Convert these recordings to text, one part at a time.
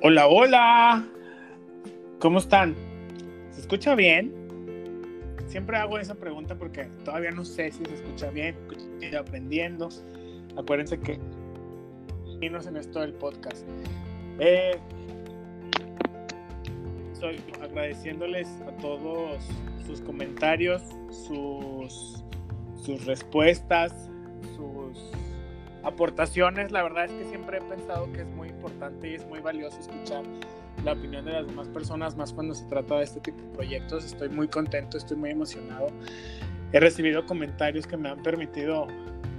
Hola, hola. ¿Cómo están? ¿Se escucha bien? Siempre hago esa pregunta porque todavía no sé si se escucha bien. Estoy aprendiendo. Acuérdense que en esto del podcast. Eh, estoy agradeciéndoles a todos sus comentarios, sus, sus respuestas, sus aportaciones. La verdad es que siempre he pensado que es muy importante y es muy valioso escuchar la opinión de las demás personas, más cuando se trata de este tipo de proyectos. Estoy muy contento, estoy muy emocionado. He recibido comentarios que me han permitido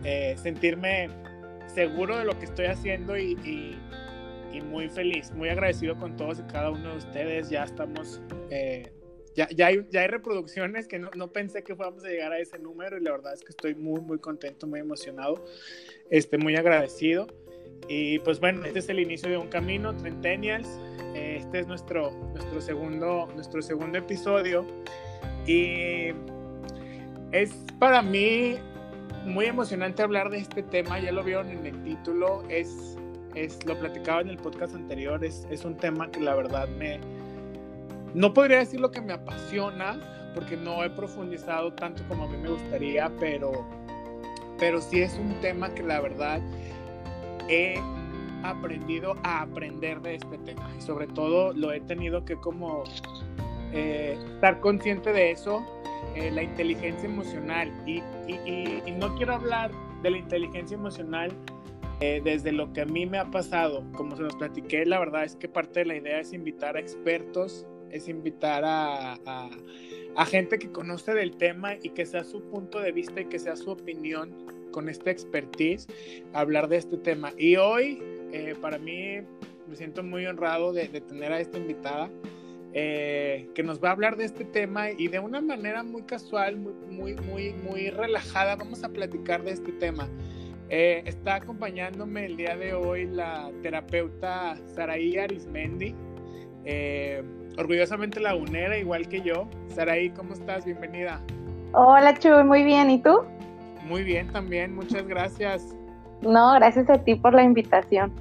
eh, sentirme seguro de lo que estoy haciendo y, y, muy feliz, muy agradecido con todos y cada uno de ustedes. Ya estamos, eh, ya, ya, hay, ya hay reproducciones que no, no, pensé que fuéramos a llegar a ese número y la verdad es que estoy muy, muy contento, muy emocionado, este, muy agradecido. Y pues bueno, este es el inicio de un camino, Trentennials. Este es nuestro, nuestro, segundo, nuestro segundo episodio. Y es para mí muy emocionante hablar de este tema. Ya lo vieron en el título. Es, es lo platicaba en el podcast anterior. Es, es un tema que la verdad me... No podría decir lo que me apasiona, porque no he profundizado tanto como a mí me gustaría, pero, pero sí es un tema que la verdad he aprendido a aprender de este tema. Y sobre todo lo he tenido que como eh, estar consciente de eso, eh, la inteligencia emocional. Y, y, no quiero hablar de la inteligencia emocional eh, desde lo que a mí me ha pasado, como se los platiqué, la verdad es que parte de la idea es invitar a expertos, es invitar a, a, a gente que conoce del tema y que sea su punto de vista y que sea su opinión con esta expertise hablar de este tema. Y hoy, eh, para mí, me siento muy honrado de, tener a esta invitada eh, que nos va a hablar de este tema y de una manera muy casual, muy, muy, muy, relajada, vamos a platicar de este tema. Eh, está acompañándome el día de hoy la terapeuta Saraí Arismendi, orgullosamente lagunera, igual que yo. Saraí, ¿cómo estás? Bienvenida. Hola, Chuy, muy bien. ¿Y tú? Muy bien también, muchas gracias. No, gracias a ti por la invitación.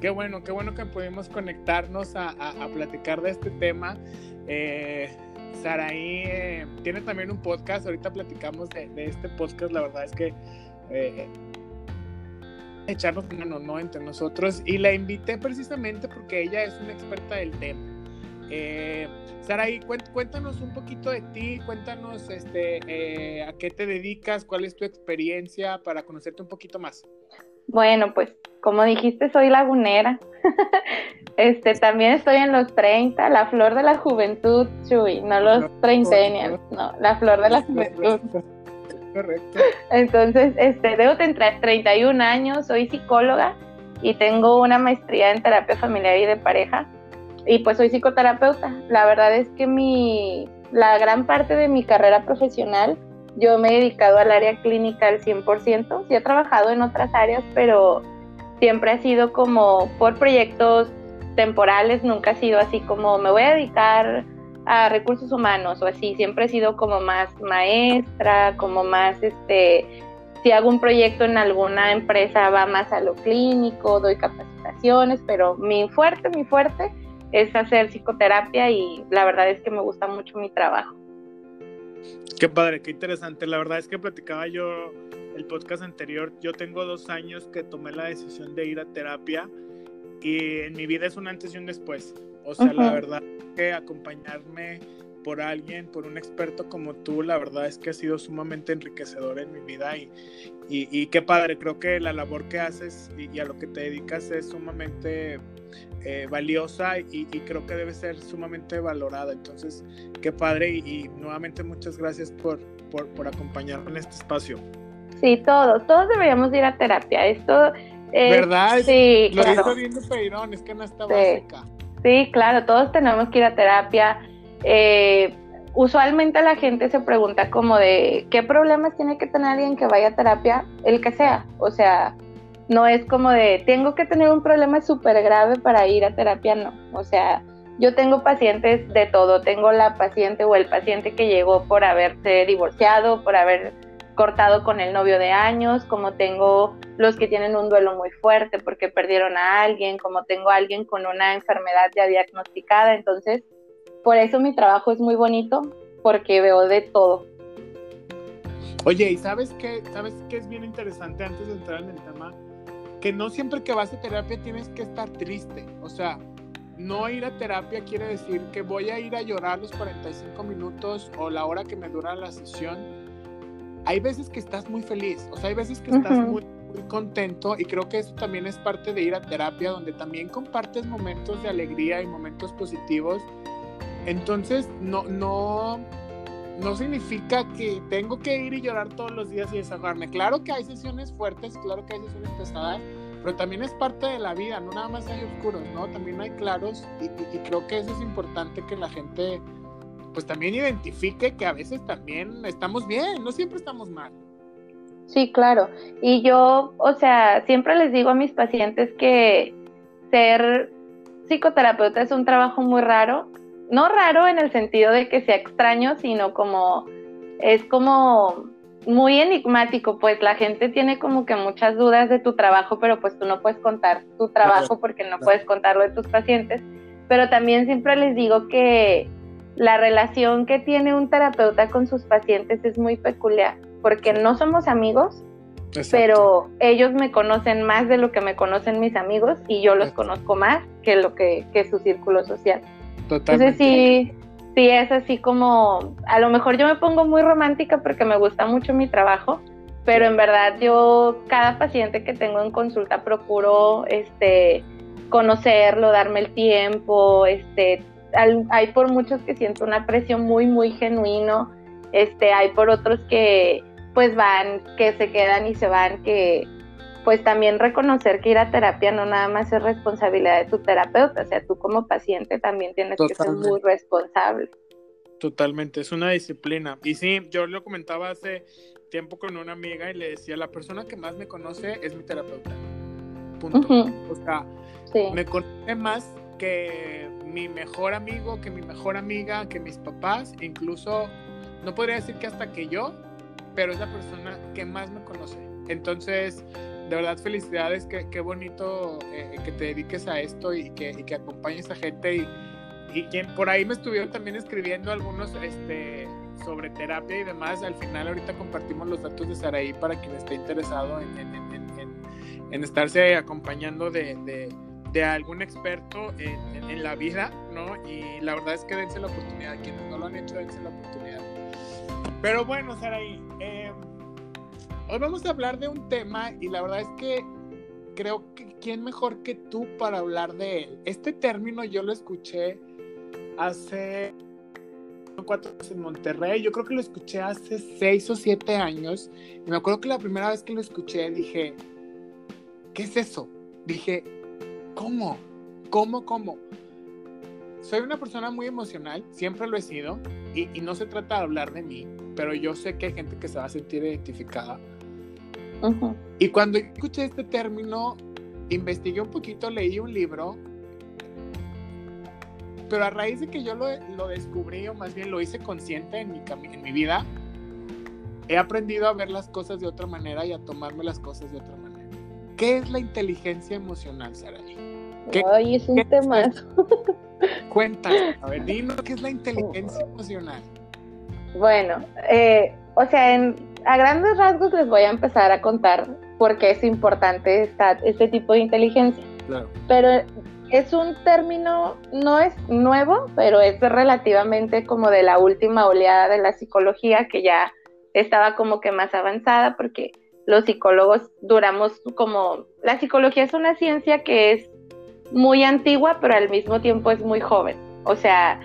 Qué bueno, qué bueno que pudimos conectarnos a, platicar de este tema. Eh, Saraí eh, tiene también un podcast, ahorita platicamos de, este podcast, la verdad es que eh, echarnos una no entre nosotros y la invité precisamente porque ella es una experta del tema. Eh, Saraí, cuéntanos un poquito de ti, cuéntanos este, eh, a qué te dedicas, cuál es tu experiencia para conocerte un poquito más. Bueno, pues como dijiste, soy lagunera. este, también estoy en los 30, la flor de la juventud, Chuy, no los treintaños, no, la flor de la juventud. Correcto. Entonces, este, debo tener 31 años, soy psicóloga y tengo una maestría en terapia familiar y de pareja y pues soy psicoterapeuta. La verdad es que mi, la gran parte de mi carrera profesional yo me he dedicado al área clínica al 100%. Sí he trabajado en otras áreas, pero siempre ha sido como por proyectos temporales, nunca ha sido así como me voy a dedicar a recursos humanos o así, siempre he sido como más maestra, como más este, si hago un proyecto en alguna empresa va más a lo clínico, doy capacitaciones, pero mi fuerte, mi fuerte es hacer psicoterapia y la verdad es que me gusta mucho mi trabajo. Qué padre, qué interesante. La verdad es que platicaba yo el podcast anterior. Yo tengo dos años que tomé la decisión de ir a terapia y en mi vida es un antes y un después. O sea, la verdad que acompañarme por alguien, por un experto como tú, la verdad es que ha sido sumamente enriquecedor en mi vida y, y, qué padre, creo que la labor que haces y, a lo que te dedicas es sumamente eh, valiosa y, creo que debe ser sumamente valorada. Entonces, qué padre y, nuevamente muchas gracias por, por, acompañarme en este espacio. Sí, todos, todos deberíamos ir a terapia. Esto es, ¿Verdad? Sí, lo claro. viendo Peirón, es que no está básica. Sí, claro, todos tenemos que ir a terapia. Eh, usualmente la gente se pregunta como de qué problemas tiene que tener alguien que vaya a terapia, el que sea. O sea, no es como de, tengo que tener un problema súper grave para ir a terapia, no. O sea, yo tengo pacientes de todo. Tengo la paciente o el paciente que llegó por haberse divorciado, por haber cortado con el novio de años, como tengo los que tienen un duelo muy fuerte porque perdieron a alguien, como tengo a alguien con una enfermedad ya diagnosticada. Entonces, por eso mi trabajo es muy bonito, porque veo de todo. Oye, ¿y sabes qué? ¿Sabes qué es bien interesante antes de entrar en el tema? Que no siempre que vas a terapia tienes que estar triste. O sea, no ir a terapia quiere decir que voy a ir a llorar los 45 minutos o la hora que me dura la sesión. Hay veces que estás muy feliz, o sea, hay veces que estás muy, muy, contento y creo que eso también es parte de ir a terapia, donde también compartes momentos de alegría y momentos positivos. Entonces, no, no, no significa que tengo que ir y llorar todos los días y desahogarme. Claro que hay sesiones fuertes, claro que hay sesiones pesadas, pero también es parte de la vida, no nada más hay oscuros, ¿no? También hay claros y, creo que eso es importante que la gente pues también identifique que a veces también estamos bien, no siempre estamos mal. Sí, claro. Y yo, o sea, siempre les digo a mis pacientes que ser psicoterapeuta es un trabajo muy raro. No raro en el sentido de que sea extraño, sino como es como muy enigmático, pues la gente tiene como que muchas dudas de tu trabajo, pero pues tú no puedes contar tu trabajo porque no puedes contarlo de tus pacientes. Pero también siempre les digo que la relación que tiene un terapeuta con sus pacientes es muy peculiar, porque no somos amigos, pero ellos me conocen más de lo que me conocen mis amigos y yo los conozco más que lo que, que su círculo social. Totalmente. Entonces sí, sí es así como, a lo mejor yo me pongo muy romántica porque me gusta mucho mi trabajo, pero en verdad yo cada paciente que tengo en consulta procuro este conocerlo, darme el tiempo, este hay por muchos que siento una presión muy muy genuino, este hay por otros que pues van, que se quedan y se van, que pues también reconocer que ir a terapia no nada más es responsabilidad de tu terapeuta, o sea, tú como paciente también tienes que ser muy responsable. Totalmente, es una disciplina. Y sí, yo lo comentaba hace tiempo con una amiga y le decía, la persona que más me conoce es mi terapeuta. Punto. O sea, me conoce más que mi mejor amigo, que mi mejor amiga, que mis papás, incluso, no podría decir que hasta que yo, pero es la persona que más me conoce. Entonces, de verdad felicidades, qué, qué bonito eh, que te dediques a esto y que, y que acompañes a gente y, y quien por ahí me estuvieron también escribiendo algunos este, sobre terapia y demás. Al final ahorita compartimos los datos de Saraí para quien esté interesado en, en, en, en estarse acompañando de, de, de algún experto en, la vida, ¿no? Y la verdad es que dense la oportunidad, quienes no lo han hecho, dense la oportunidad. Pero bueno, Saraí, eh, Hoy vamos a hablar de un tema y la verdad es que creo que quién mejor que tú para hablar de él. Este término yo lo escuché hace cuatro años en Monterrey, yo creo que lo escuché hace seis o siete años y me acuerdo que la primera vez que lo escuché dije, ¿qué es eso? Dije, ¿cómo? ¿Cómo? ¿Cómo? Soy una persona muy emocional, siempre lo he sido y, y no se trata de hablar de mí, pero yo sé que hay gente que se va a sentir identificada y cuando escuché este término, investigué un poquito, leí un libro, pero a raíz de que yo lo, lo descubrí, o más bien lo hice consciente en mi, en mi vida, he aprendido a ver las cosas de otra manera y a tomarme las cosas de otra manera. ¿Qué es la inteligencia emocional, Saraí? Ay, es un tema. Cuéntame, a ver, qué es la inteligencia emocional. Bueno, eh, o sea, en, a grandes rasgos les voy a empezar a contar por qué es importante este tipo de inteligencia. Pero es un término, no es nuevo, pero es relativamente como de la última oleada de la psicología que ya estaba como que más avanzada porque los psicólogos duramos como, la psicología es una ciencia que es muy antigua, pero al mismo tiempo es muy joven. O sea,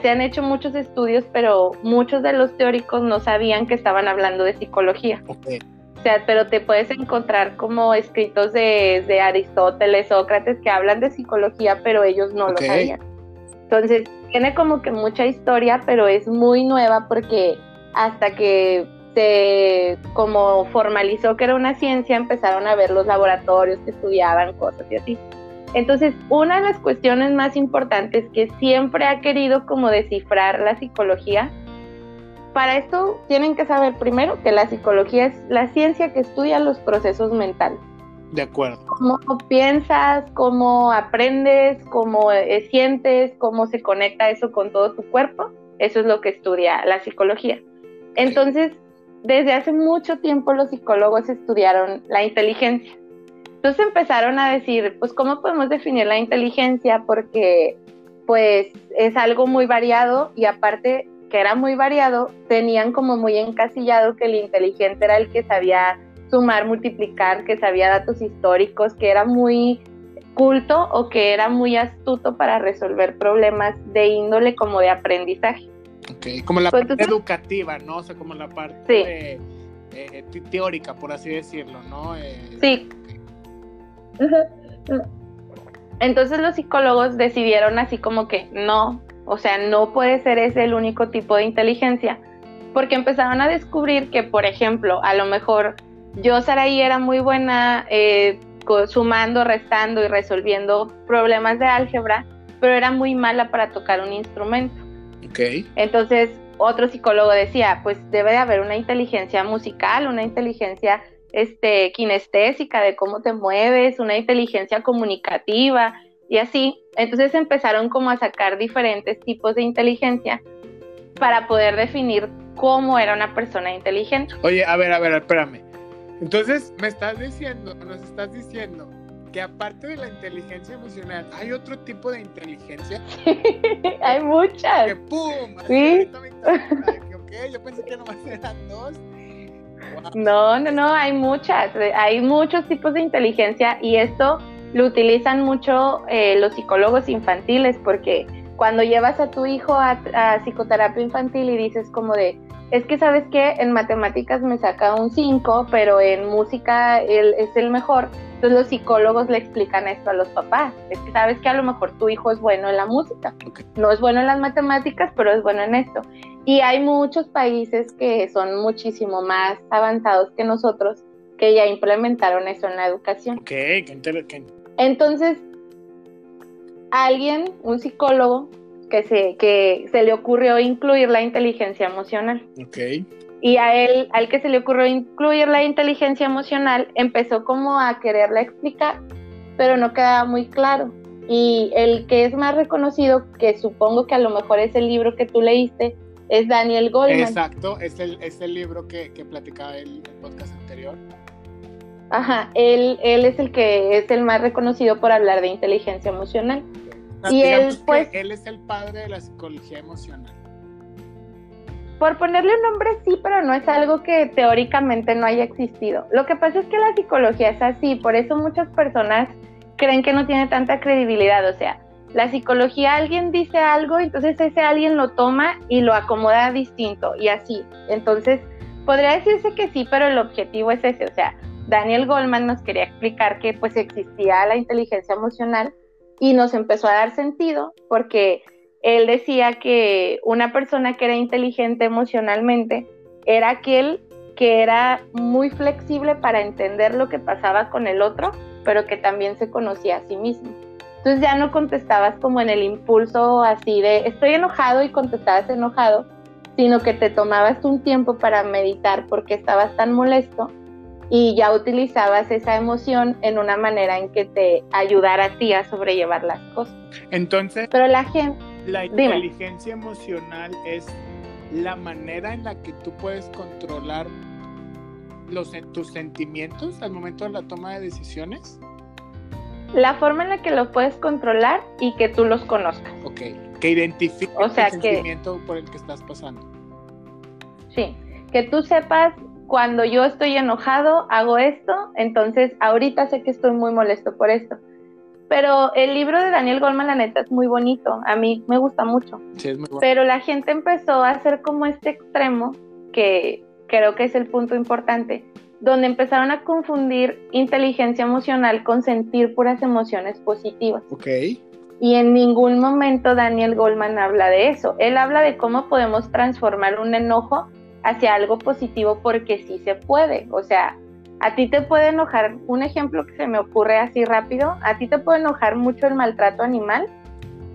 se han hecho muchos estudios, pero muchos de los teóricos no sabían que estaban hablando de psicología. O sea, pero te puedes encontrar como escritos de, Aristóteles, Sócrates, que hablan de psicología, pero ellos no lo sabían. Entonces, tiene como que mucha historia, pero es muy nueva porque hasta que se como formalizó que era una ciencia, empezaron a ver los laboratorios que estudiaban cosas y así. Entonces, una de las cuestiones más importantes que siempre ha querido como descifrar la psicología para esto tienen que saber primero que la psicología es la ciencia que estudia los procesos mentales. De acuerdo. Cómo piensas, cómo aprendes, cómo eh, sientes, cómo se conecta eso con todo tu cuerpo. Eso es lo que estudia la psicología. Entonces, desde hace mucho tiempo los psicólogos estudiaron la inteligencia. Entonces empezaron a decir, pues, ¿cómo podemos definir la inteligencia? Porque, pues, es algo muy variado y aparte que era muy variado, tenían como muy encasillado que el inteligente era el que sabía sumar, multiplicar, que sabía datos históricos, que era muy culto o que era muy astuto para resolver problemas de índole como de aprendizaje. Ok, como la pues parte educativa, ¿no? O sea, como la parte eh, teórica, por así decirlo, ¿no? Eh, sí. Entonces los psicólogos decidieron así como que no, o sea, no puede ser ese el único tipo de inteligencia, porque empezaron a descubrir que, por ejemplo, a lo mejor yo, Saraí, era muy buena eh, sumando, restando y resolviendo problemas de álgebra, pero era muy mala para tocar un instrumento. Okay. Entonces, otro psicólogo decía, pues debe de haber una inteligencia musical, una inteligencia este, kinestésica de cómo te mueves, una inteligencia comunicativa y así. Entonces empezaron como a sacar diferentes tipos de inteligencia para poder definir cómo era una persona inteligente. Oye, a ver, a ver, espérame. Entonces, me estás diciendo, nos estás diciendo que aparte de la inteligencia emocional, hay otro tipo de inteligencia. hay muchas. Que pum, sí. ok, yo pensé que nomás eran dos. No, no, no, hay muchas, hay muchos tipos de inteligencia y esto lo utilizan mucho eh, los psicólogos infantiles porque cuando llevas a tu hijo a, psicoterapia infantil y dices como de, es que sabes que en matemáticas me saca un 5, pero en música él es el mejor. Entonces los psicólogos le explican esto a los papás. Es que sabes que a lo mejor tu hijo es bueno en la música. No es bueno en las matemáticas, pero es bueno en esto. Y hay muchos países que son muchísimo más avanzados que nosotros que ya implementaron eso en la educación. Ok, qué, entonces, alguien, un psicólogo, que se, que se le ocurrió incluir la inteligencia emocional. Ok. Y a él, al que se le ocurrió incluir la inteligencia emocional, empezó como a quererla explicar, pero no quedaba muy claro. Y el que es más reconocido, que supongo que a lo mejor es el libro que tú leíste, es Daniel Goldman. Exacto, es el, es el libro que, que platicaba el, el podcast anterior. Ajá, él, él es el que es el más reconocido por hablar de inteligencia emocional. Y él, pues, él es el padre de la psicología emocional. Por ponerle un nombre sí, pero no es algo que teóricamente no haya existido. Lo que pasa es que la psicología es así, por eso muchas personas creen que no tiene tanta credibilidad. O sea, la psicología alguien dice algo, entonces ese alguien lo toma y lo acomoda distinto y así. Entonces, podría decirse que sí, pero el objetivo es ese. O sea, Daniel Goldman nos quería explicar que pues existía la inteligencia emocional y nos empezó a dar sentido porque él decía que una persona que era inteligente emocionalmente era aquel que era muy flexible para entender lo que pasaba con el otro, pero que también se conocía a sí mismo. Entonces ya no contestabas como en el impulso así de estoy enojado y contestabas enojado, sino que te tomabas un tiempo para meditar porque estabas tan molesto y ya utilizabas esa emoción en una manera en que te ayudara a ti a sobrellevar las cosas. Entonces, pero la gente... La inteligencia emocional es la manera en la que tú puedes controlar los, tus sentimientos al momento de la toma de decisiones. La forma en la que lo puedes controlar y que tú los conozcas. Ok, que identifique el sentimiento por el que estás pasando. Sí, que tú sepas cuando yo estoy enojado, hago esto, entonces ahorita sé que estoy muy molesto por esto. Pero el libro de Daniel Goldman, la neta, es muy bonito. A mí me gusta mucho. Sí, es muy bueno. Pero la gente empezó a hacer como este extremo, que creo que es el punto importante, donde empezaron a confundir inteligencia emocional con sentir puras emociones positivas. Ok. Y en ningún momento Daniel Goldman habla de eso. Él habla de cómo podemos transformar un enojo hacia algo positivo porque sí se puede. O sea, a ti te puede enojar, un ejemplo que se me ocurre así rápido, a ti te puede enojar mucho el maltrato animal,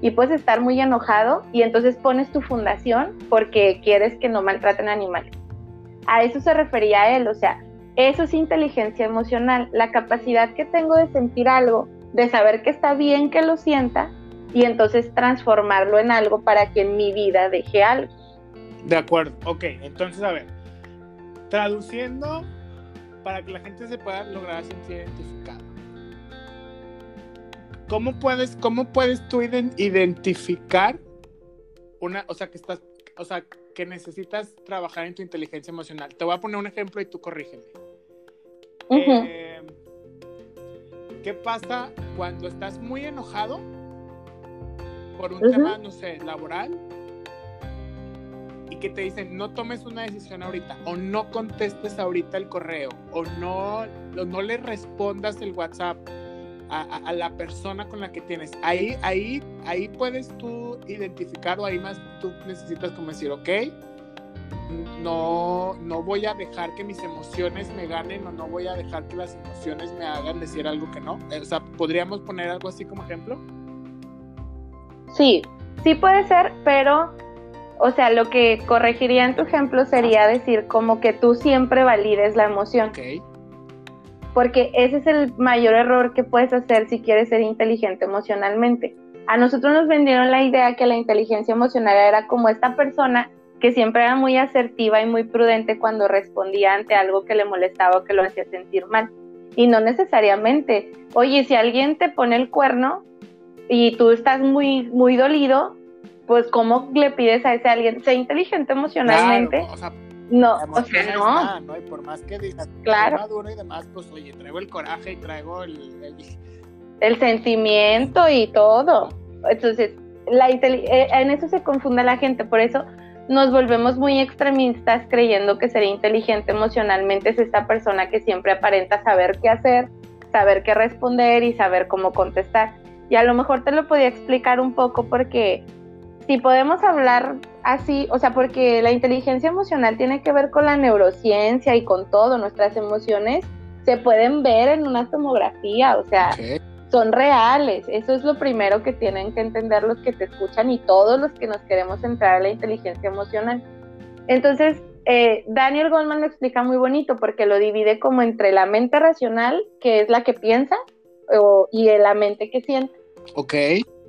y puedes estar muy enojado y entonces pones tu fundación porque quieres que no maltraten animales. A eso se refería él, o sea, eso es inteligencia emocional, la capacidad que tengo de sentir algo, de saber que está bien que lo sienta y entonces transformarlo en algo para que en mi vida deje algo. De acuerdo, ok, entonces a ver, traduciendo para que la gente se pueda lograr sentir identificada. ¿Cómo puedes, cómo puedes tú identificar una, o sea, que estás, o sea, que necesitas trabajar en tu inteligencia emocional? Te voy a poner un ejemplo y tú corrígeme. Eh, ¿Qué pasa cuando estás muy enojado por un tema, no sé, laboral? Y que te dicen, no tomes una decisión ahorita, o no contestes ahorita el correo, o no, no le respondas el WhatsApp a, la persona con la que tienes. Ahí, ahí, ahí puedes tú identificar o ahí más tú necesitas como decir, ok, no, no voy a dejar que mis emociones me ganen o no voy a dejar que las emociones me hagan decir algo que no. O sea, ¿podríamos poner algo así como ejemplo? Sí, sí puede ser, pero, o sea, lo que corregiría en tu ejemplo sería decir como que tú siempre valides la emoción. Okay porque ese es el mayor error que puedes hacer si quieres ser inteligente emocionalmente. A nosotros nos vendieron la idea que la inteligencia emocional era como esta persona que siempre era muy asertiva y muy prudente cuando respondía ante algo que le molestaba o que lo hacía sentir mal. Y no necesariamente. Oye, si alguien te pone el cuerno y tú estás muy, muy dolido, pues ¿cómo le pides a ese alguien? Sé inteligente emocionalmente. No, o sea, no. ¿no? Y por más que digas, claro. maduro y demás, pues oye, traigo el coraje y traigo el... El, sentimiento y todo. Entonces, la eh, en eso se confunde la gente, por eso nos volvemos muy extremistas creyendo que ser inteligente emocionalmente es esta persona que siempre aparenta saber qué hacer, saber qué responder y saber cómo contestar. Y a lo mejor te lo podía explicar un poco porque si podemos hablar así, o sea, porque la inteligencia emocional tiene que ver con la neurociencia y con todo, nuestras emociones se pueden ver en una tomografía, o sea, son reales. Eso es lo primero que tienen que entender los que te escuchan y todos los que nos queremos entrar a la inteligencia emocional. Entonces, eh, Daniel Goldman lo explica muy bonito porque lo divide como entre la mente racional, que es la que piensa, y la mente que siente. Ok.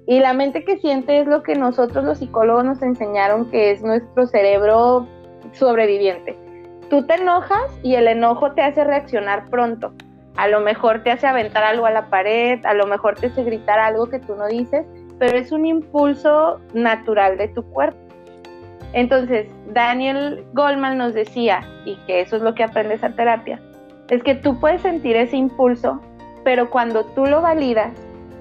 Y la mente que siente es lo que nosotros los psicólogos nos enseñaron que es nuestro cerebro sobreviviente. Tú te enojas y el enojo te hace reaccionar pronto. A lo mejor te hace aventar algo a la pared, a lo mejor te hace gritar algo que tú no dices, pero es un impulso natural de tu cuerpo. Entonces, Daniel Goldman nos decía, y que eso es lo que aprendes a terapia, es que tú puedes sentir ese impulso, pero cuando tú lo validas,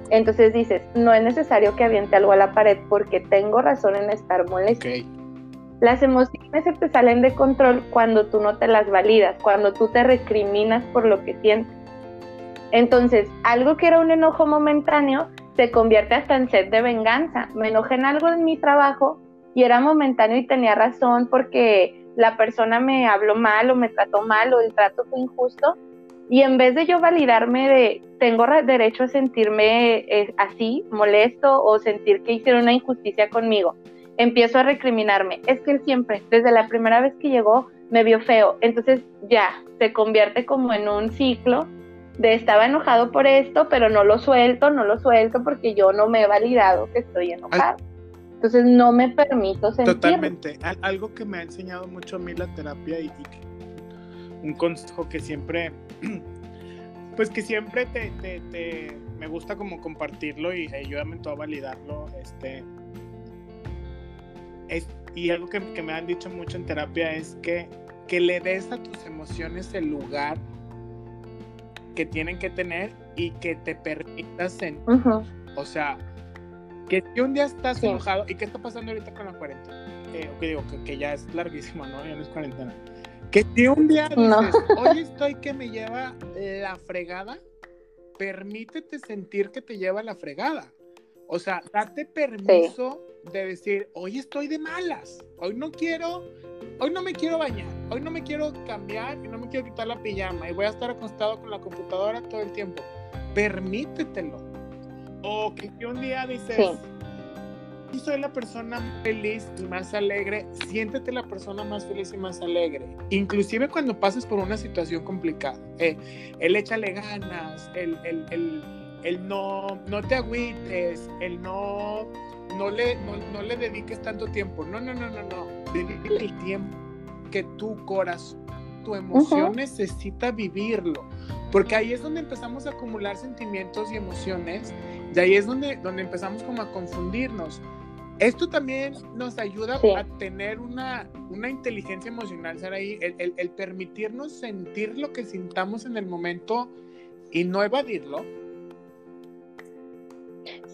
entonces dices, no es necesario que aviente algo a la pared porque tengo razón en estar molesto. Las emociones se te salen de control cuando tú no te las validas, cuando tú te recriminas por lo que sientes. Entonces, algo que era un enojo momentáneo se convierte hasta en sed de venganza. Me enojé en algo en mi trabajo y era momentáneo y tenía razón porque la persona me habló mal o me trató mal o el trato fue injusto y en vez de yo validarme de, tengo derecho a sentirme eh, así, molesto o sentir que hicieron una injusticia conmigo, empiezo a recriminarme. Es que él siempre, desde la primera vez que llegó, me vio feo. Entonces ya, se convierte como en un ciclo de estaba enojado por esto, pero no lo suelto, no lo suelto porque yo no me he validado que estoy enojado. Entonces no me permito sentir. Totalmente. Algo que me ha enseñado mucho a mí la terapia y, y un consejo que siempre, pues que siempre te, te, me gusta como compartirlo y ayúdame todo a validarlo, este, es, y algo que, que, me han dicho mucho en terapia es que, que le des a tus emociones el lugar que tienen que tener y que te permitas sentir. O sea, que si un día estás enojado, ¿y qué está pasando ahorita con la cuarentena? Eh, que digo, que, que, ya es larguísimo, ¿no? Ya no es cuarentena. Que si un día dices, hoy estoy que me lleva la fregada, permítete sentir que te lleva la fregada. O sea, date permiso de decir, hoy estoy de malas, hoy no quiero, hoy no me quiero bañar, hoy no me quiero cambiar y no me quiero quitar la pijama y voy a estar acostado con la computadora todo el tiempo. Permítetelo. O que un día dices, soy la persona feliz y más alegre, siéntete la persona más feliz y más alegre. Inclusive cuando pases por una situación complicada. Eh, el échale ganas, el, el, el, el, no, no te agüites, el no, no, le, no, no le dediques tanto tiempo. No, no, no, no, no. Dedique el tiempo que tu corazón, tu emoción necesita vivirlo. Porque ahí es donde empezamos a acumular sentimientos y emociones, y ahí es donde, donde empezamos como a confundirnos. Esto también nos ayuda a tener una, una inteligencia emocional, Saraí, el, el, el, permitirnos sentir lo que sintamos en el momento y no evadirlo.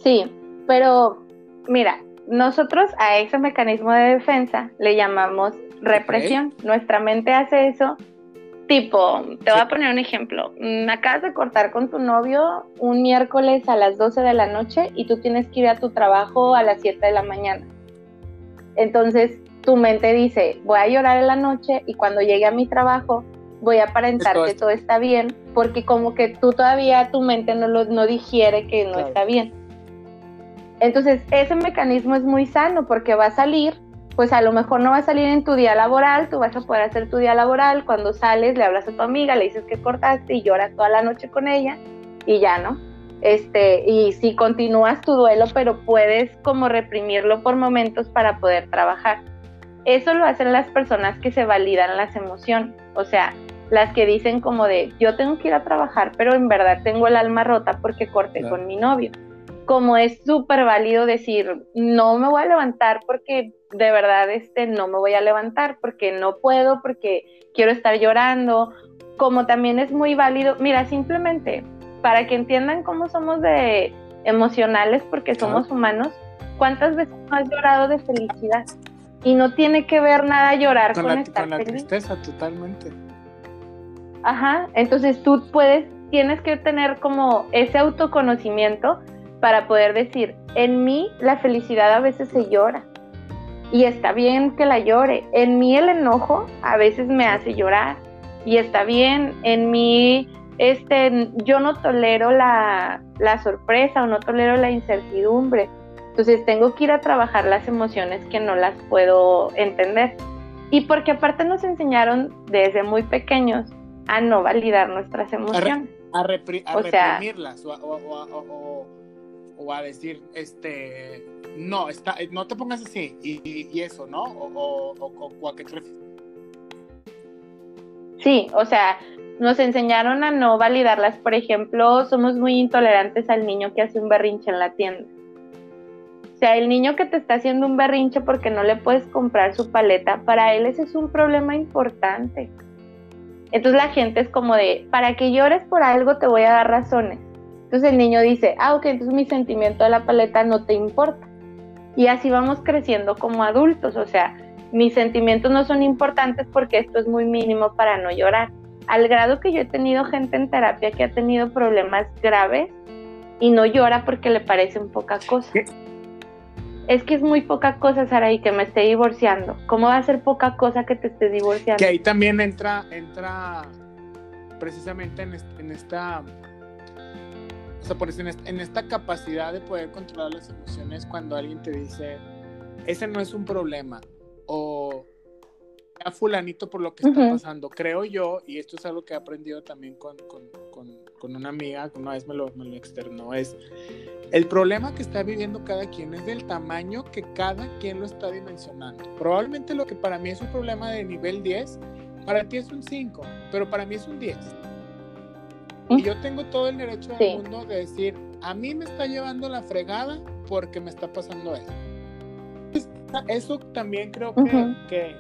Sí, pero mira, nosotros a ese mecanismo de defensa le llamamos represión. Nuestra mente hace eso Tipo, te voy a poner un ejemplo. Mm, acabas de cortar con tu novio un miércoles a las 12 de la noche y tú tienes que ir a tu trabajo a las 7 de la mañana. Entonces, tu mente dice, voy a llorar en la noche y cuando llegue a mi trabajo voy a aparentar que todo está bien, porque como que tú todavía tu mente no, lo, no digiere que no está bien. Entonces, ese mecanismo es muy sano porque va a salir pues a lo mejor no va a salir en tu día laboral, tú vas a poder hacer tu día laboral, cuando sales le hablas a tu amiga, le dices que cortaste y lloras toda la noche con ella y ya, ¿no? Este, y si continúas tu duelo, pero puedes como reprimirlo por momentos para poder trabajar. Eso lo hacen las personas que se validan las emociones, o sea, las que dicen como de, yo tengo que ir a trabajar, pero en verdad tengo el alma rota porque corté con mi novio. Como es súper válido decir, no me voy a levantar porque de verdad este, no me voy a levantar porque no puedo, porque quiero estar llorando, como también es muy válido, mira, simplemente para que entiendan cómo somos de emocionales, porque somos humanos, ¿cuántas veces has llorado de felicidad? Y no tiene que ver nada llorar con, la, estar con la tristeza, totalmente. Ajá, entonces tú puedes, tienes que tener como ese autoconocimiento para poder decir, en mí la felicidad a veces se llora y está bien que la llore. En mí el enojo a veces me hace llorar y está bien. En mí este, yo no tolero la, la sorpresa o no tolero la incertidumbre. Entonces tengo que ir a trabajar las emociones que no las puedo entender. Y porque aparte nos enseñaron desde muy pequeños a no validar nuestras emociones. A, reprimirlas o a decir, este, no, está, no te pongas así y, eso, ¿no? O, o, a qué te Sí, o sea, nos enseñaron a no validarlas. Por ejemplo, somos muy intolerantes al niño que hace un berrinche en la tienda. O sea, el niño que te está haciendo un berrinche porque no le puedes comprar su paleta, para él ese es un problema importante. Entonces la gente es como de, para que llores por algo te voy a dar razones. Entonces el niño dice, ah, ok, entonces mi sentimiento de la paleta no te importa. Y así vamos creciendo como adultos, o sea, mis sentimientos no son importantes porque esto es muy mínimo para no llorar. Al grado que yo he tenido gente en terapia que ha tenido problemas graves y no llora porque le parecen poca cosa. Es que es muy poca cosa, Sara, y que me esté divorciando. ¿Cómo va a ser poca cosa que te esté divorciando? Que ahí también entra, entra precisamente en esta o sea, por eso en esta capacidad de poder controlar las emociones cuando alguien te dice, ese no es un problema, o a fulanito por lo que está pasando. Creo yo, y esto es algo que he aprendido también con, con, con, una amiga, que una vez me lo, me lo externó, es el problema que está viviendo cada quien es del tamaño que cada quien lo está dimensionando. Probablemente lo que para mí es un problema de nivel 10, para ti es un 5, pero para mí es un 10. Y yo tengo todo el derecho del mundo de decir, a mí me está llevando la fregada porque me está pasando eso. Eso también creo que,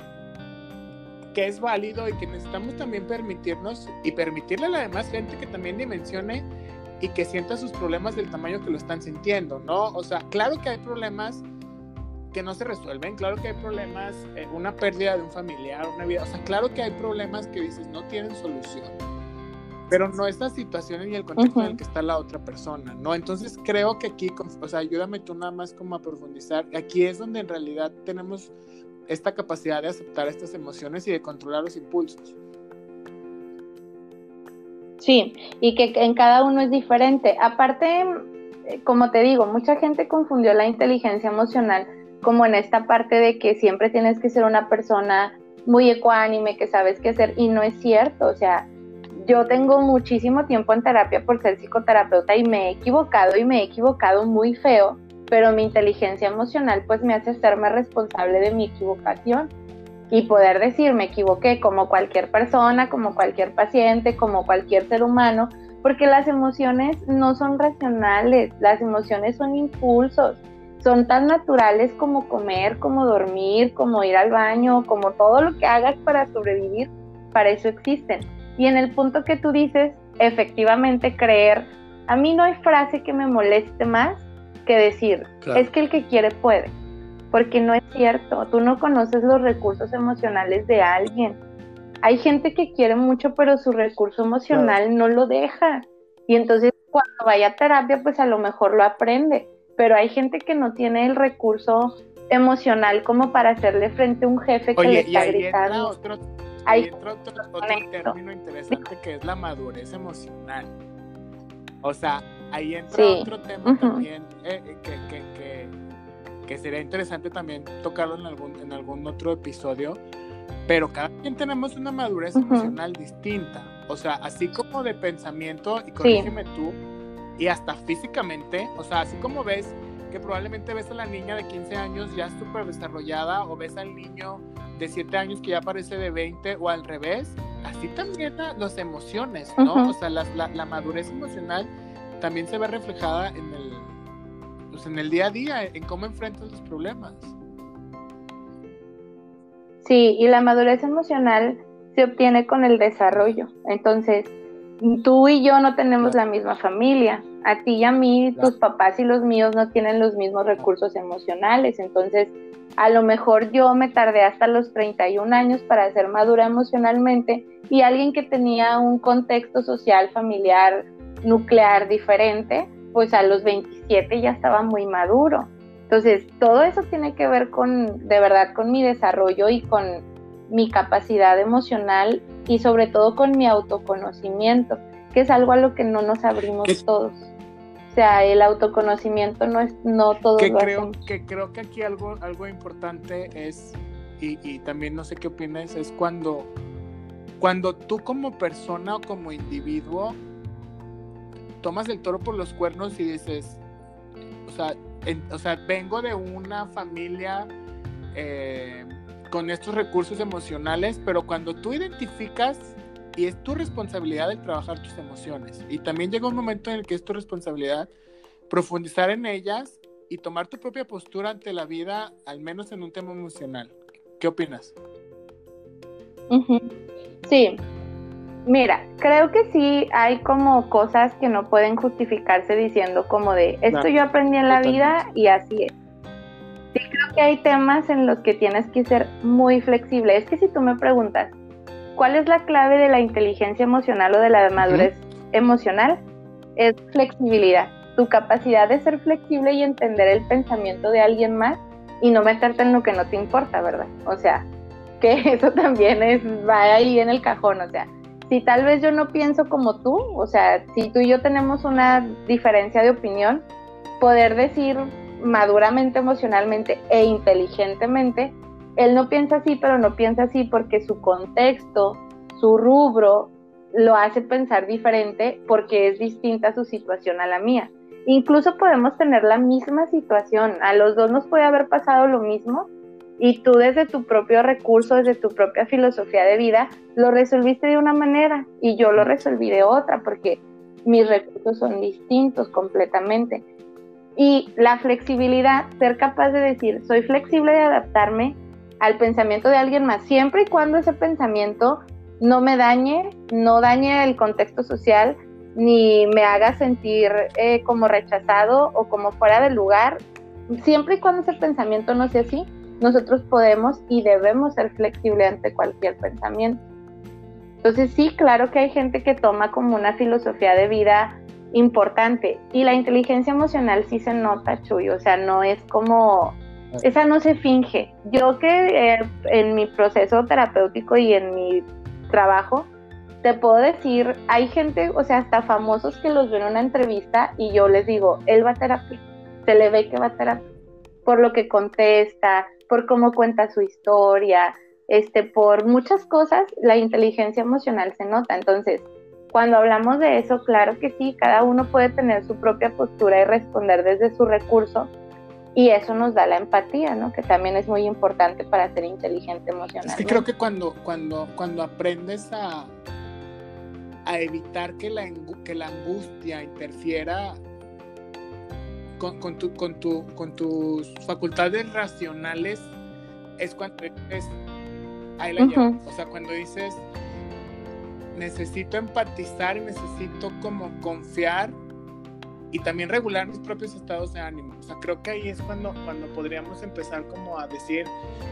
que, es válido y que necesitamos también permitirnos y permitirle a la demás gente que también dimensione y que sienta sus problemas del tamaño que lo están sintiendo, ¿no? O sea, claro que hay problemas que no se resuelven, claro que hay problemas, eh, una pérdida de un familiar, una vida, o sea, claro que hay problemas que dices no tienen solución pero no estas situaciones ni el contexto en el que está la otra persona, ¿no? Entonces creo que aquí, o sea, ayúdame tú nada más como a profundizar, aquí es donde en realidad tenemos esta capacidad de aceptar estas emociones y de controlar los impulsos. Sí, y que en cada uno es diferente. Aparte, eh, como te digo, mucha gente confundió la inteligencia emocional como en esta parte de que siempre tienes que ser una persona muy ecuánime, que sabes qué hacer, y no es cierto, o sea, yo tengo muchísimo tiempo en terapia por ser psicoterapeuta y me he equivocado y me he equivocado muy feo, pero mi inteligencia emocional pues me hace hacerme responsable de mi equivocación y poder decir me equivoqué como cualquier persona, como cualquier paciente, como cualquier ser humano, porque las emociones no son racionales, las emociones son impulsos, son tan naturales como comer, como dormir, como ir al baño, como todo lo que hagas para sobrevivir, para eso existen. Y en el punto que tú dices, efectivamente creer, a mí no hay frase que me moleste más que decir, es que el que quiere puede, porque no es cierto, tú no conoces los recursos emocionales de alguien. Hay gente que quiere mucho, pero su recurso emocional no lo deja. Y entonces cuando vaya a terapia, pues a lo mejor lo aprende. Pero hay gente que no tiene el recurso emocional como para hacerle frente a un jefe que le está gritando. Hay otro, término interesante que es la madurez emocional. O sea, ahí entra otro tema también eh, eh, que, que, que, que, sería interesante también tocarlo en algún, en algún otro episodio. Pero cada quien tenemos una madurez emocional distinta. O sea, así como de pensamiento, y corrígeme tú, y hasta físicamente, o sea, así como ves que probablemente ves a la niña de 15 años ya súper desarrollada o ves al niño de 7 años que ya parece de 20 o al revés, así también las emociones, ¿no? O sea, la, la, madurez emocional también se ve reflejada en el, pues en el día a día, en cómo enfrentas los problemas. Sí, y la madurez emocional se obtiene con el desarrollo. Entonces, tú y yo no tenemos la misma familia. A ti y a mí, tus papás y los míos no tienen los mismos recursos emocionales. Entonces, a lo mejor yo me tardé hasta los 31 años para ser madura emocionalmente y alguien que tenía un contexto social, familiar, nuclear diferente, pues a los 27 ya estaba muy maduro. Entonces, todo eso tiene que ver con, de verdad, con mi desarrollo y con mi capacidad emocional y sobre todo con mi autoconocimiento, que es algo a lo que no nos abrimos todos. O sea, el autoconocimiento no es no todo que creo que creo que aquí algo algo importante es y, también no sé qué opinas es cuando cuando tú como persona o como individuo tomas el toro por los cuernos y dices o sea o sea vengo de una familia eh, con estos recursos emocionales pero cuando tú identificas y es tu responsabilidad el trabajar tus emociones. Y también llega un momento en el que es tu responsabilidad profundizar en ellas y tomar tu propia postura ante la vida, al menos en un tema emocional. ¿Qué opinas? Sí, mira, creo que sí hay como cosas que no pueden justificarse diciendo como de, esto yo aprendí en la vida y así es. Sí, creo que hay temas en los que tienes que ser muy flexible. Es que si tú me preguntas, ¿Cuál es la clave de la inteligencia emocional o de la madurez emocional? Es flexibilidad, tu capacidad de ser flexible y entender el pensamiento de alguien más y no meterte en lo que no te importa, ¿verdad? O sea, que eso también es, va ahí en el cajón, o sea, si tal vez yo no pienso como tú, o sea, si tú y yo tenemos una diferencia de opinión, poder decir maduramente, emocionalmente e inteligentemente, él no piensa así, pero no piensa así porque su contexto, su rubro, lo hace pensar diferente porque es distinta su situación a la mía. Incluso podemos tener la misma situación, a los dos nos puede haber pasado lo mismo y tú desde tu propio recurso, desde tu propia filosofía de vida, lo resolviste de una manera y yo lo resolví de otra porque mis recursos son distintos completamente. Y la flexibilidad, ser capaz de decir, soy flexible de adaptarme al pensamiento de alguien más, siempre y cuando ese pensamiento no me dañe, no dañe el contexto social, ni me haga sentir eh, como rechazado o como fuera del lugar, siempre y cuando ese pensamiento no sea así, nosotros podemos y debemos ser flexibles ante cualquier pensamiento. Entonces sí, claro que hay gente que toma como una filosofía de vida importante y la inteligencia emocional sí se nota, Chuy, o sea, no es como esa no se finge. Yo que eh, en mi proceso terapéutico y en mi trabajo te puedo decir, hay gente, o sea, hasta famosos que los ven en una entrevista y yo les digo, él va a terapia, se le ve que va a terapia, por lo que contesta, por cómo cuenta su historia, este, por muchas cosas, la inteligencia emocional se nota. Entonces, cuando hablamos de eso, claro que sí, cada uno puede tener su propia postura y responder desde su recurso, y eso nos da la empatía, ¿no? Que también es muy importante para ser inteligente emocionalmente. Es que creo que cuando, cuando, cuando aprendes a, a evitar que la, que la angustia interfiera con, con, tu, con, tu, con tus facultades racionales, es cuando es, ahí la O sea, cuando dices, necesito empatizar necesito como confiar y también regular mis propios estados de ánimo. O sea, creo que ahí es cuando, cuando podríamos empezar como a decir,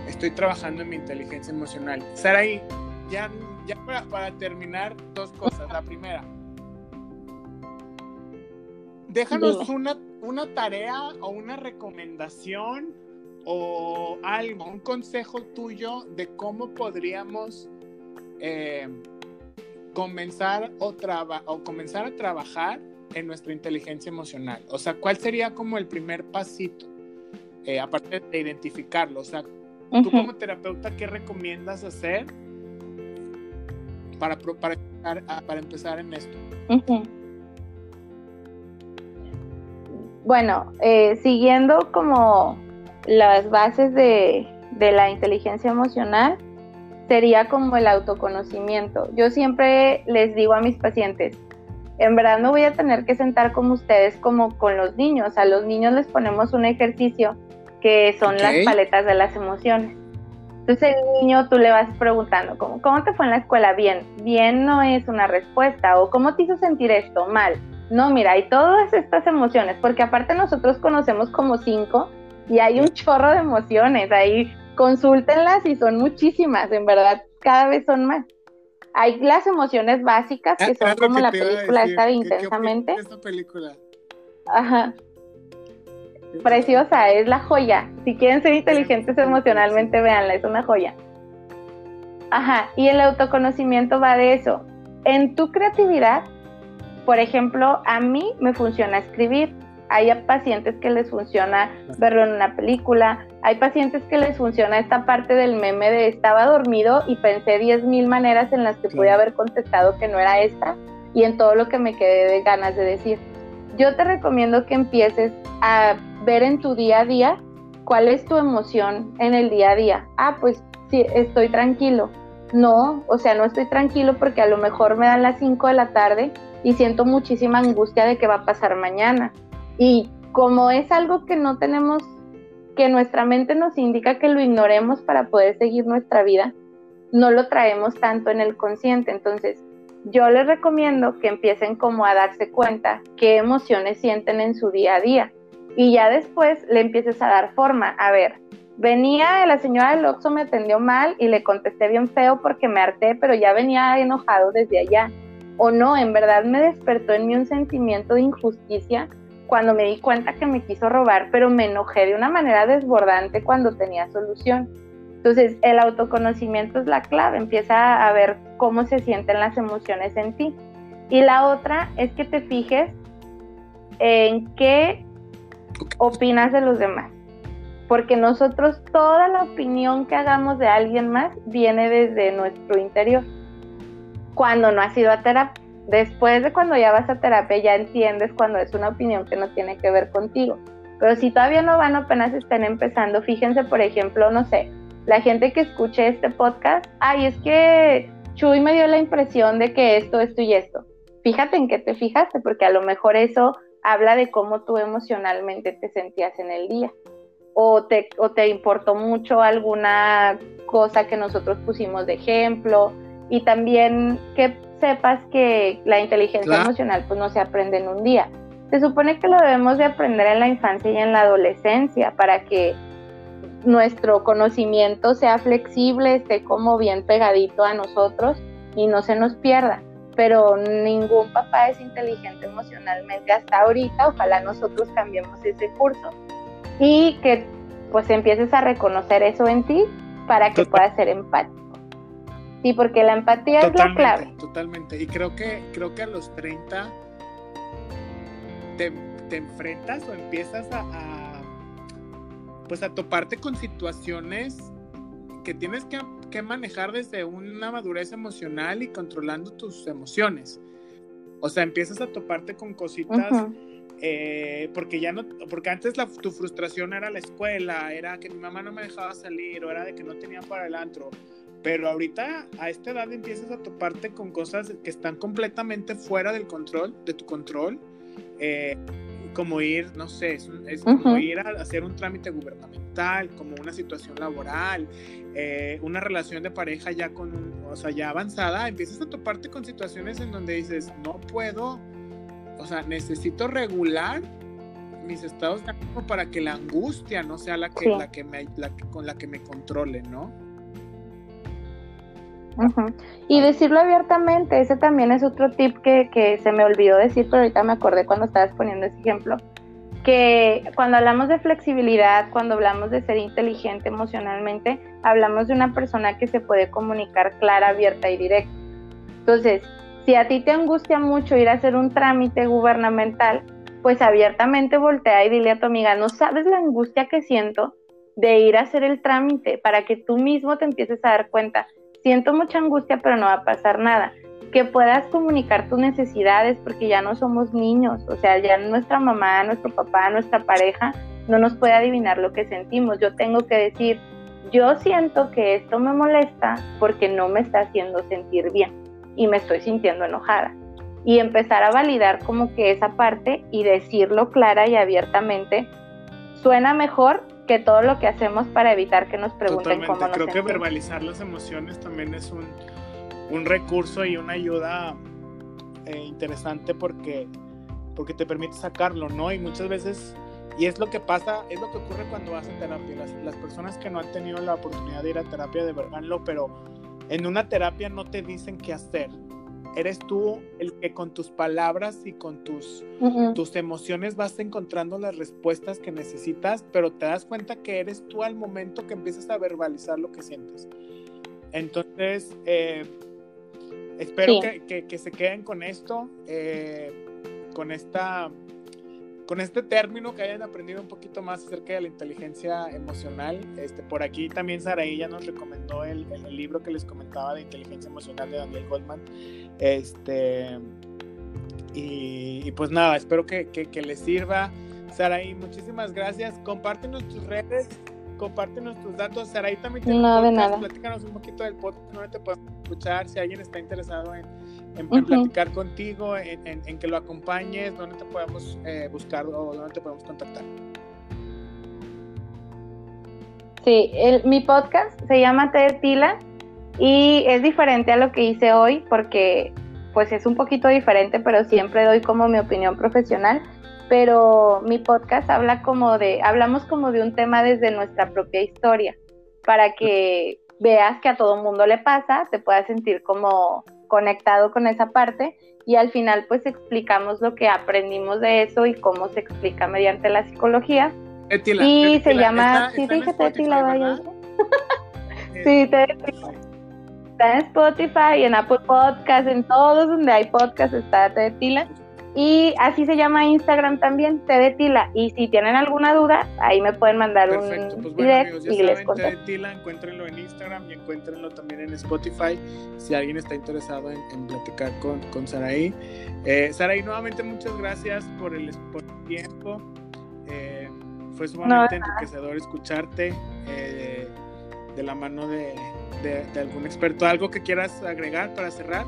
estoy trabajando en mi inteligencia emocional. Saraí, ya, ya para, para terminar, dos cosas. La primera, déjanos una, una tarea o una recomendación o algo, un consejo tuyo de cómo podríamos eh, comenzar o, o comenzar a trabajar en nuestra inteligencia emocional? O sea, ¿cuál sería como el primer pasito? Eh, aparte de identificarlo, o sea, tú como terapeuta, ¿qué recomiendas hacer para, para, empezar, para empezar en esto? Bueno, eh, siguiendo como las bases de, de la inteligencia emocional, sería como el autoconocimiento. Yo siempre les digo a mis pacientes, en verdad no voy a tener que sentar como ustedes como con los niños. A los niños les ponemos un ejercicio que son las paletas de las emociones. Entonces el niño tú le vas preguntando, ¿cómo, ¿cómo te fue en la escuela? Bien, bien no es una respuesta. O ¿cómo te hizo sentir esto? Mal. No, mira, hay todas estas emociones, porque aparte nosotros conocemos como cinco y hay un chorro de emociones. Ahí consúltenlas y son muchísimas, en verdad, cada vez son más. Hay las emociones básicas que son como la película esta de Intensamente. esta película? Ajá. Preciosa, es la joya. Si quieren ser inteligentes emocionalmente, véanla, es una joya. Ajá, y el autoconocimiento va de eso. En tu creatividad, por ejemplo, a mí me funciona escribir hay pacientes que les funciona verlo en una película, hay pacientes que les funciona esta parte del meme de estaba dormido y pensé diez mil maneras en las que podía haber contestado que no era esta y en todo lo que me quedé de ganas de decir. Yo te recomiendo que empieces a ver en tu día a día cuál es tu emoción en el día a día. Ah, pues sí, estoy tranquilo. No, o sea, no estoy tranquilo porque a lo mejor me dan las 5 de la tarde y siento muchísima angustia de qué va a pasar mañana y como es algo que no tenemos, que nuestra mente nos indica que lo ignoremos para poder seguir nuestra vida, no lo traemos tanto en el consciente. Entonces, yo les recomiendo que empiecen como a darse cuenta qué emociones sienten en su día a día. Y ya después le empieces a dar forma. A ver, venía la señora del Oxxo me atendió mal y le contesté bien feo porque me harté, pero ya venía enojado desde allá. O no, en verdad me despertó en mí un sentimiento de injusticia cuando me di cuenta que me quiso robar, pero me enojé de una manera desbordante cuando tenía solución. Entonces, el autoconocimiento es la clave, empieza a ver cómo se sienten las emociones en ti. Y la otra es que te fijes en qué opinas de los demás. Porque nosotros, toda la opinión que hagamos de alguien más viene desde nuestro interior. Cuando no has ido a terapia Después de cuando ya vas a terapia ya entiendes cuando es una opinión que no tiene que ver contigo. Pero si todavía no van, apenas están empezando, fíjense, por ejemplo, no sé, la gente que escuche este podcast, ay, es que Chuy me dio la impresión de que esto, esto y esto. Fíjate en qué te fijaste, porque a lo mejor eso habla de cómo tú emocionalmente te sentías en el día. O te, o te importó mucho alguna cosa que nosotros pusimos de ejemplo. Y también qué sepas que la inteligencia emocional pues no se aprende en un día. Se supone que lo debemos de aprender en la infancia y en la adolescencia para que nuestro conocimiento sea flexible, esté como bien pegadito a nosotros y no se nos pierda. Pero ningún papá es inteligente emocionalmente hasta ahorita. Ojalá nosotros cambiemos ese curso y que pues empieces a reconocer eso en ti para que puedas ser empático. Sí, porque la empatía es la clave. Totalmente. Y creo que, creo que a los 30 te, enfrentas o empiezas a, a, pues a toparte con situaciones que tienes que, manejar desde una madurez emocional y controlando tus emociones. O sea, empiezas a toparte con cositas. Eh, porque ya no, porque antes la, tu frustración era la escuela, era que mi mamá no me dejaba salir, o era de que no tenía para el antro. Pero ahorita a esta edad empiezas a toparte con cosas que están completamente fuera del control, de tu control. Eh, como ir, no sé, es, como ir a hacer un trámite gubernamental, como una situación laboral, eh, una relación de pareja ya con, o sea, ya avanzada, empiezas a toparte con situaciones en donde dices, no puedo, o sea, necesito regular mis estados de ánimo para que la angustia no sea la que, la que me, la con la que me controle, ¿no? Y decirlo abiertamente, ese también es otro tip que, que, se me olvidó decir, pero ahorita me acordé cuando estabas poniendo ese ejemplo, que cuando hablamos de flexibilidad, cuando hablamos de ser inteligente emocionalmente, hablamos de una persona que se puede comunicar clara, abierta y directa. Entonces, si a ti te angustia mucho ir a hacer un trámite gubernamental, pues abiertamente voltea y dile a tu amiga, no sabes la angustia que siento de ir a hacer el trámite para que tú mismo te empieces a dar cuenta siento mucha angustia, pero no va a pasar nada. Que puedas comunicar tus necesidades, porque ya no somos niños, o sea, ya nuestra mamá, nuestro papá, nuestra pareja no nos puede adivinar lo que sentimos. Yo tengo que decir, yo siento que esto me molesta porque no me está haciendo sentir bien y me estoy sintiendo enojada. Y empezar a validar como que esa parte y decirlo clara y abiertamente suena mejor que todo lo que hacemos para evitar que nos pregunten cómo nos Creo que verbalizar las emociones también es un, un recurso y una ayuda eh, interesante porque, porque te permite sacarlo, ¿no? Y muchas veces, y es lo que pasa, es lo que ocurre cuando vas a terapia. Las, las personas que no han tenido la oportunidad de ir a terapia de verlo, pero en una terapia no te dicen qué hacer eres tú el que con tus palabras y con tus, tus emociones vas encontrando las respuestas que necesitas, pero te das cuenta que eres tú al momento que empiezas a verbalizar lo que sientes. Entonces, eh, espero que, se queden con esto, eh, con esta con este término que hayan aprendido un poquito más acerca de la inteligencia emocional. Este, por aquí también Saraí ya nos recomendó el, el, libro que les comentaba de inteligencia emocional de Daniel Goldman. Este, y, pues nada, espero que, que, les sirva. Saraí, muchísimas gracias. Compártenos tus redes, compártenos tus datos. Saraí también tiene no, de nada. Platícanos un poquito del podcast, donde te podemos escuchar si alguien está interesado en en, platicar contigo, en, que lo acompañes, dónde te podemos eh, buscar o dónde te podemos contactar. Sí, mi podcast se llama Te Tila y es diferente a lo que hice hoy porque pues es un poquito diferente, pero siempre doy como mi opinión profesional. Pero mi podcast habla como de, hablamos como de un tema desde nuestra propia historia, para que veas que a todo mundo le pasa, te puedas sentir como conectado con esa parte y al final pues explicamos lo que aprendimos de eso y cómo se explica mediante la psicología. y se llama, sí, dije Tetila, vaya. sí, Tetila. Está en Spotify, en Apple Podcast, en todos donde hay podcast está Tetila. Y así se llama Instagram también, Te Tila. Y si tienen alguna duda, ahí me pueden mandar un pues direct y les contesto. Tila, encuéntrenlo en Instagram y encuéntrenlo también en Spotify si alguien está interesado en, platicar con, con Saraí. Eh, Saraí, nuevamente muchas gracias por el, tiempo. Eh, fue sumamente enriquecedor escucharte eh, de la mano de, de algún experto. ¿Algo que quieras agregar para cerrar?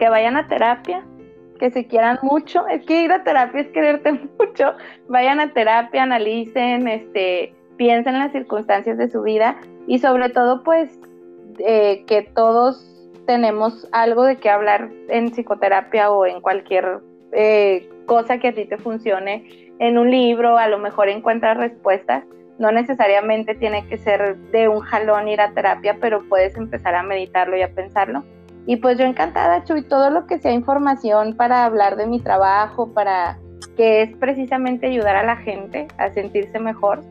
Que vayan a terapia, que se quieran mucho. Es que ir a terapia es quererte mucho. Vayan a terapia, analicen, este, piensen en las circunstancias de su vida y sobre todo, pues, eh, que todos tenemos algo de qué hablar en psicoterapia o en cualquier eh, cosa que a ti te funcione. En un libro, a lo mejor encuentras respuestas. No necesariamente tiene que ser de un jalón ir a terapia, pero puedes empezar a meditarlo y a pensarlo. Y pues yo encantada, Chuy, todo lo que sea información para hablar de mi trabajo, para que es precisamente ayudar a la gente a sentirse mejor,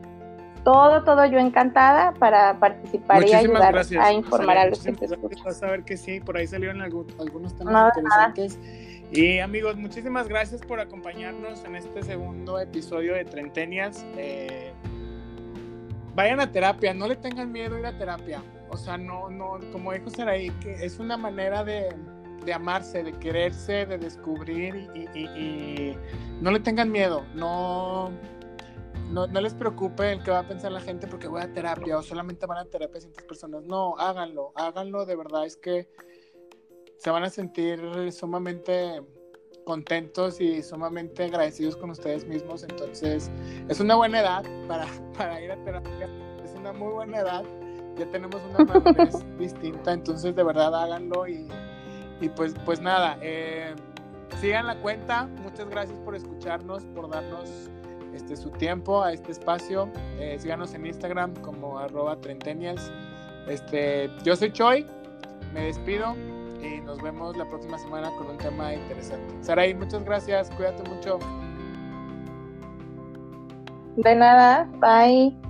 todo, todo yo encantada para participar y ayudar a informar a los que te Vas a ver que sí, por ahí salieron algunos temas interesantes. Y amigos, muchísimas gracias por acompañarnos en este segundo episodio de Trentenias. Eh, vayan a terapia, no le tengan miedo a ir a terapia. O sea, no, no, como dijo Saraí, que es una manera de, de amarse, de quererse, de descubrir y, no le tengan miedo, no, no, les preocupe el que va a pensar la gente porque voy a terapia o solamente van a terapia ciertas personas. No, háganlo, háganlo, de verdad es que se van a sentir sumamente contentos y sumamente agradecidos con ustedes mismos. Entonces, es una buena edad para, para ir a terapia, es una muy buena edad. Ya tenemos una madurez distinta, entonces de verdad háganlo y y pues, pues nada, eh, sigan la cuenta. Muchas gracias por escucharnos, por darnos este, su tiempo a este espacio. Eh, síganos en Instagram como arroba. Este, yo soy Choi, me despido y nos vemos la próxima semana con un tema interesante. Saray, muchas gracias, cuídate mucho. De nada, bye.